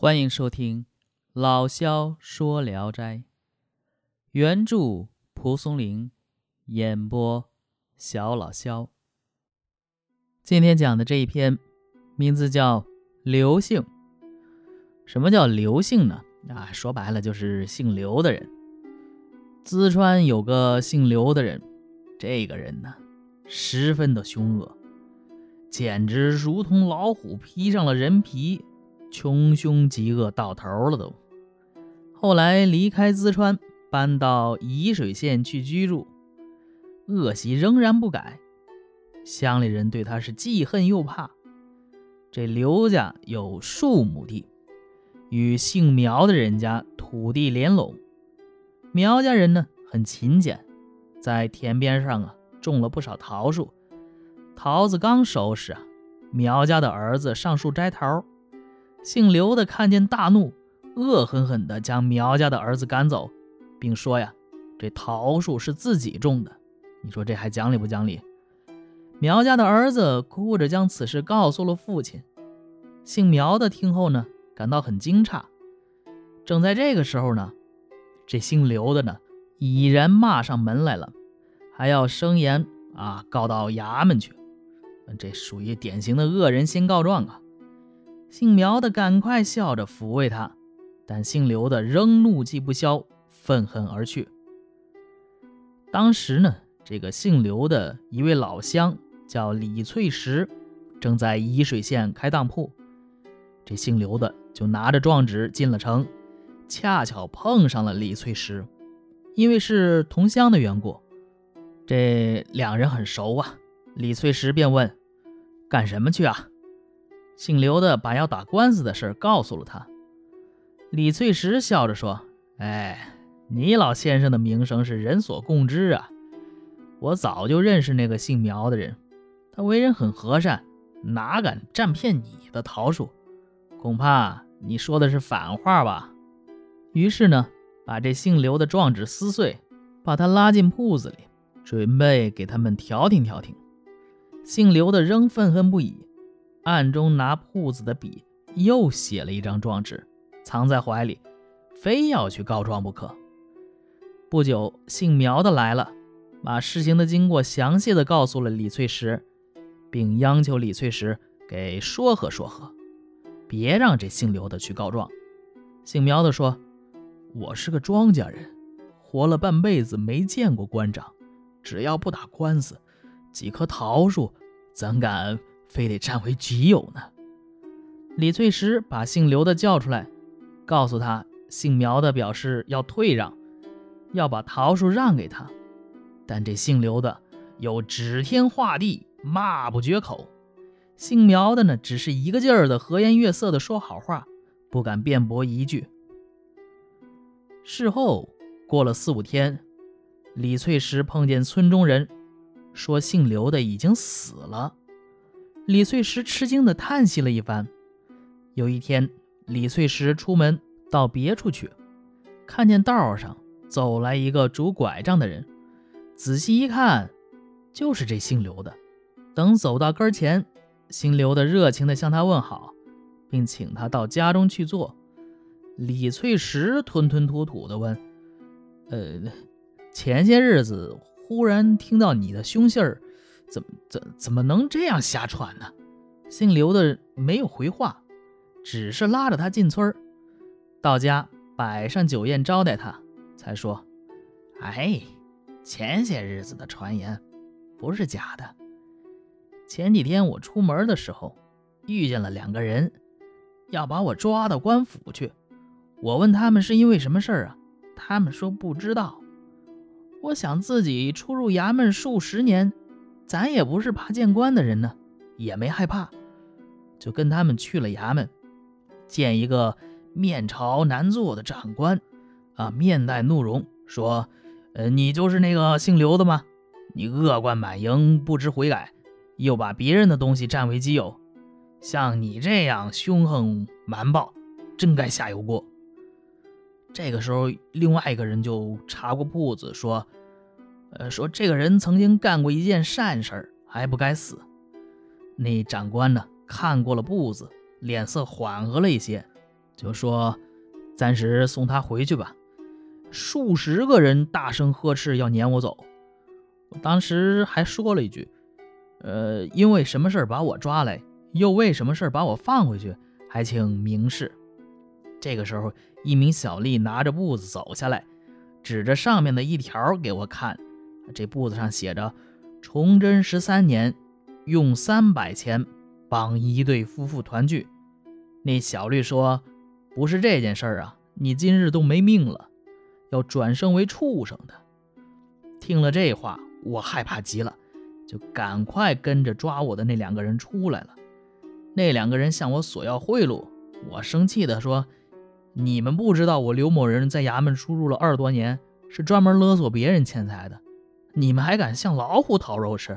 欢迎收听老萧说《聊斋》，原著蒲松龄，演播小老萧。今天讲的这一篇名字叫《刘姓》。什么叫刘姓呢？啊，说白了就是姓刘的人。淄川有个姓刘的人，这个人呢，十分的凶恶，简直如同老虎披上了人皮。穷凶极恶到头了都。后来离开淄川，搬到沂水县去居住，恶习仍然不改。乡里人对他是既恨又怕。这刘家有数亩地，与姓苗的人家土地连拢。苗家人呢很勤俭，在田边上啊种了不少桃树。桃子刚收拾啊，苗家的儿子上树摘桃。姓刘的看见大怒，恶狠狠地将苗家的儿子赶走，并说：“呀，这桃树是自己种的，你说这还讲理不讲理？”苗家的儿子哭着将此事告诉了父亲。姓苗的听后呢，感到很惊诧。正在这个时候呢，这姓刘的呢，已然骂上门来了，还要声言啊告到衙门去。这属于典型的恶人先告状啊。姓苗的赶快笑着抚慰他，但姓刘的仍怒气不消，愤恨而去。当时呢，这个姓刘的一位老乡叫李翠石，正在沂水县开当铺。这姓刘的就拿着状纸进了城，恰巧碰上了李翠石，因为是同乡的缘故，这两人很熟啊。李翠石便问：“干什么去啊？”姓刘的把要打官司的事告诉了他，李翠石笑着说：“哎，你老先生的名声是人所共知啊，我早就认识那个姓苗的人，他为人很和善，哪敢占骗你的桃树？恐怕你说的是反话吧？”于是呢，把这姓刘的状纸撕碎，把他拉进铺子里，准备给他们调停调停。姓刘的仍愤恨不已。暗中拿铺子的笔，又写了一张状纸，藏在怀里，非要去告状不可。不久，姓苗的来了，把事情的经过详细的告诉了李翠石，并央求李翠石给说和说和，别让这姓刘的去告状。姓苗的说：“我是个庄稼人，活了半辈子没见过官长，只要不打官司，几棵桃树怎敢？”非得占为己有呢。李翠石把姓刘的叫出来，告诉他姓苗的表示要退让，要把桃树让给他。但这姓刘的又指天画地，骂不绝口。姓苗的呢，只是一个劲儿的和颜悦色的说好话，不敢辩驳一句。事后过了四五天，李翠石碰见村中人，说姓刘的已经死了。李翠石吃惊地叹息了一番。有一天，李翠石出门到别处去，看见道上走来一个拄拐杖的人，仔细一看，就是这姓刘的。等走到跟前，姓刘的热情地向他问好，并请他到家中去坐。李翠石吞吞吐吐地问：“呃，前些日子忽然听到你的凶信儿。”怎么怎怎么能这样瞎传呢？姓刘的没有回话，只是拉着他进村到家摆上酒宴招待他，才说：“哎，前些日子的传言不是假的。前几天我出门的时候，遇见了两个人，要把我抓到官府去。我问他们是因为什么事儿啊？他们说不知道。我想自己出入衙门数十年。”咱也不是怕见官的人呢，也没害怕，就跟他们去了衙门，见一个面朝南坐的长官，啊，面带怒容，说：“呃，你就是那个姓刘的吗？你恶贯满盈，不知悔改，又把别人的东西占为己有，像你这样凶横蛮暴，真该下油锅。”这个时候，另外一个人就查过铺子，说。呃，说这个人曾经干过一件善事还不该死。那长官呢，看过了步子，脸色缓和了一些，就说暂时送他回去吧。数十个人大声呵斥，要撵我走。我当时还说了一句：“呃，因为什么事儿把我抓来，又为什么事儿把我放回去，还请明示。”这个时候，一名小吏拿着簿子走下来，指着上面的一条给我看。这簿子上写着：“崇祯十三年，用三百钱帮一对夫妇团聚。”那小绿说：“不是这件事儿啊，你今日都没命了，要转生为畜生的。”听了这话，我害怕极了，就赶快跟着抓我的那两个人出来了。那两个人向我索要贿赂，我生气地说。你们不知道我刘某人在衙门出入了二十多年，是专门勒索别人钱财的。你们还敢向老虎讨肉吃？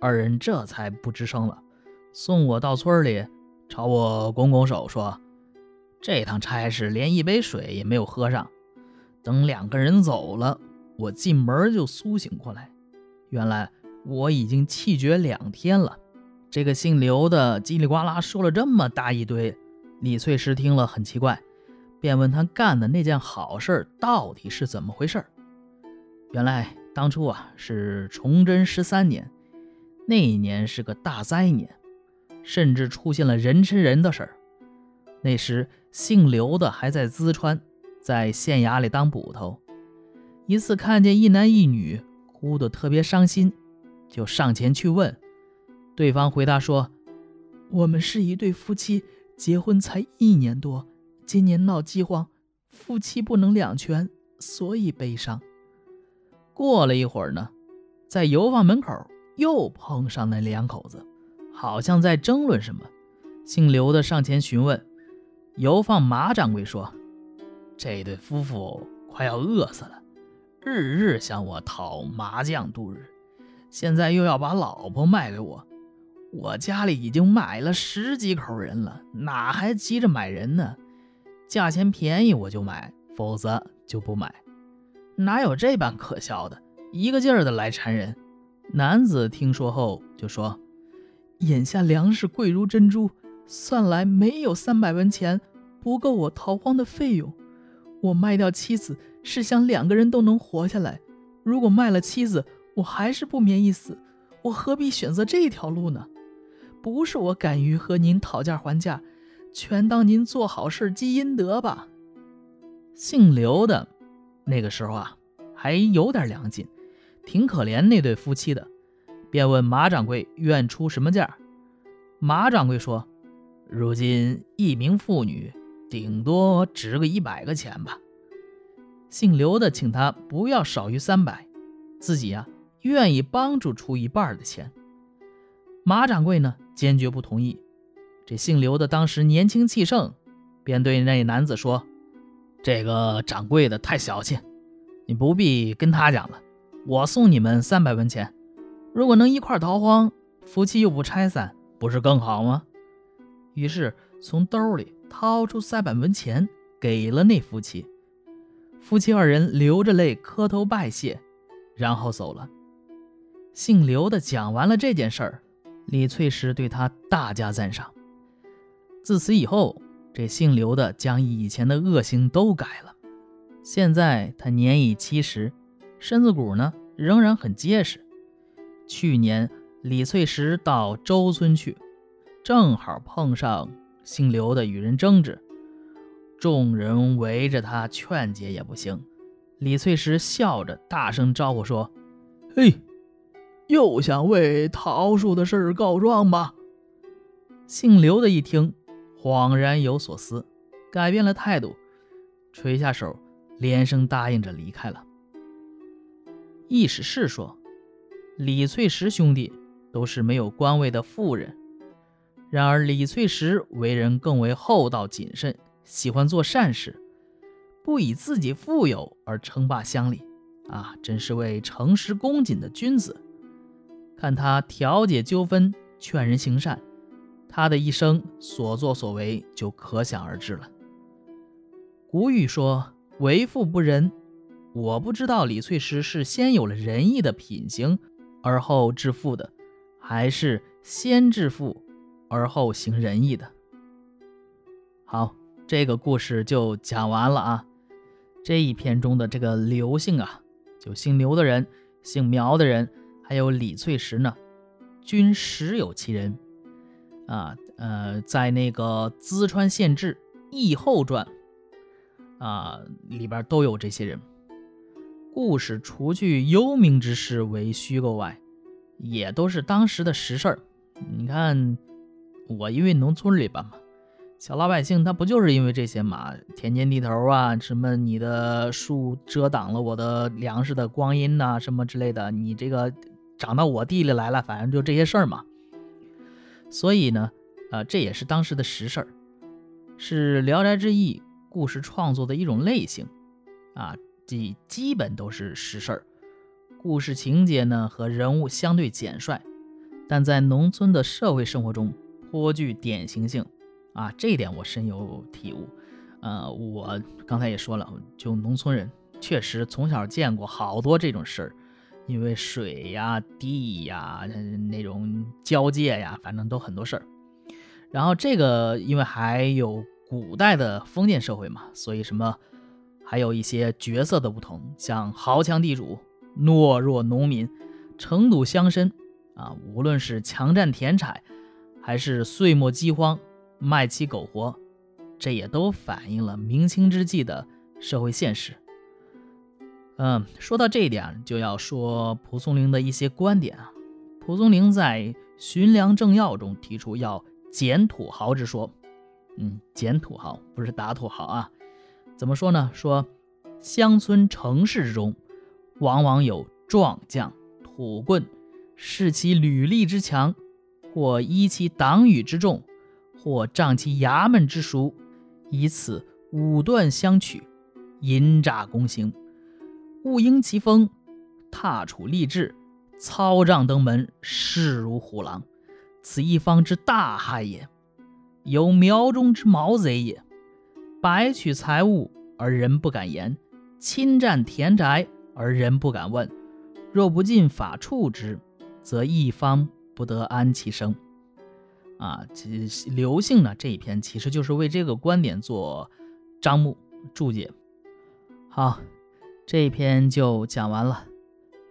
二人这才不吱声了，送我到村里，朝我拱拱手说：“这趟差事连一杯水也没有喝上。”等两个人走了，我进门就苏醒过来，原来我已经气绝两天了。这个姓刘的叽里呱啦说了这么大一堆，李翠石听了很奇怪。便问他干的那件好事到底是怎么回事原来当初啊是崇祯十三年，那一年是个大灾年，甚至出现了人吃人的事儿。那时姓刘的还在淄川，在县衙里当捕头。一次看见一男一女哭得特别伤心，就上前去问。对方回答说：“我们是一对夫妻，结婚才一年多。”今年闹饥荒，夫妻不能两全，所以悲伤。过了一会儿呢，在油坊门口又碰上那两口子，好像在争论什么。姓刘的上前询问，油坊马掌柜说：“这对夫妇快要饿死了，日日向我讨麻将度日，现在又要把老婆卖给我。我家里已经买了十几口人了，哪还急着买人呢？”价钱便宜我就买，否则就不买。哪有这般可笑的？一个劲儿的来缠人。男子听说后就说：“眼下粮食贵如珍珠，算来没有三百文钱，不够我逃荒的费用。我卖掉妻子，是想两个人都能活下来。如果卖了妻子，我还是不免一死，我何必选择这条路呢？不是我敢于和您讨价还价。”全当您做好事积阴德吧。姓刘的，那个时候啊，还有点良心，挺可怜那对夫妻的，便问马掌柜愿出什么价。马掌柜说：“如今一名妇女，顶多值个一百个钱吧。”姓刘的请他不要少于三百，自己呀愿意帮助出一半的钱。马掌柜呢坚决不同意。这姓刘的当时年轻气盛，便对那男子说：“这个掌柜的太小气，你不必跟他讲了。我送你们三百文钱，如果能一块逃荒，夫妻又不拆散，不是更好吗？”于是从兜里掏出三百文钱给了那夫妻。夫妻二人流着泪磕头拜谢，然后走了。姓刘的讲完了这件事儿，李翠石对他大加赞赏。自此以后，这姓刘的将以前的恶行都改了。现在他年已七十，身子骨呢仍然很结实。去年李翠石到周村去，正好碰上姓刘的与人争执，众人围着他劝解也不行。李翠石笑着大声招呼说：“嘿，又想为桃树的事告状吧？”姓刘的一听。恍然有所思，改变了态度，垂下手，连声答应着离开了。意史是说，李翠石兄弟都是没有官位的富人，然而李翠石为人更为厚道谨慎，喜欢做善事，不以自己富有而称霸乡里，啊，真是位诚实恭谨的君子。看他调解纠纷，劝人行善。他的一生所作所为就可想而知了。古语说“为富不仁”，我不知道李翠石是先有了仁义的品行而后致富的，还是先致富而后行仁义的。好，这个故事就讲完了啊。这一篇中的这个刘姓啊，就姓刘的人、姓苗的人，还有李翠石呢，均实有其人啊。呃，在那个《淄川县志·义后传》啊里边都有这些人。故事除去幽冥之事为虚构外，也都是当时的实事儿。你看，我因为农村里边嘛。小老百姓他不就是因为这些嘛？田间地头啊，什么你的树遮挡了我的粮食的光阴呐，什么之类的，你这个长到我地里来了，反正就这些事儿嘛。所以呢，呃，这也是当时的实事儿，是《聊斋志异》故事创作的一种类型啊，即基本都是实事儿，故事情节呢和人物相对简率，但在农村的社会生活中颇具典型性。啊，这一点我深有体悟。呃，我刚才也说了，就农村人确实从小见过好多这种事儿，因为水呀、地呀那种交界呀，反正都很多事儿。然后这个因为还有古代的封建社会嘛，所以什么还有一些角色的不同，像豪强地主、懦弱农民、城堵乡绅啊，无论是强占田产，还是岁末饥荒。卖妻苟活，这也都反映了明清之际的社会现实。嗯，说到这一点，就要说蒲松龄的一些观点啊。蒲松龄在《寻良正要》中提出要减土豪之说。嗯，减土豪不是打土豪啊。怎么说呢？说乡村城市之中，往往有壮将、土棍，恃其履历之强，或依其党羽之众。或仗其衙门之熟，以此武断相取，淫诈公行，勿应其风，踏处立志，操杖登门，势如虎狼，此一方之大害也。有苗中之毛贼也，白取财物而人不敢言，侵占田宅而人不敢问。若不尽法处之，则一方不得安其生。啊，这刘姓呢这一篇其实就是为这个观点做章目注解。好，这一篇就讲完了。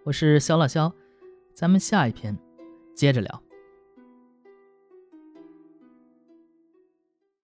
我是肖老肖，咱们下一篇接着聊。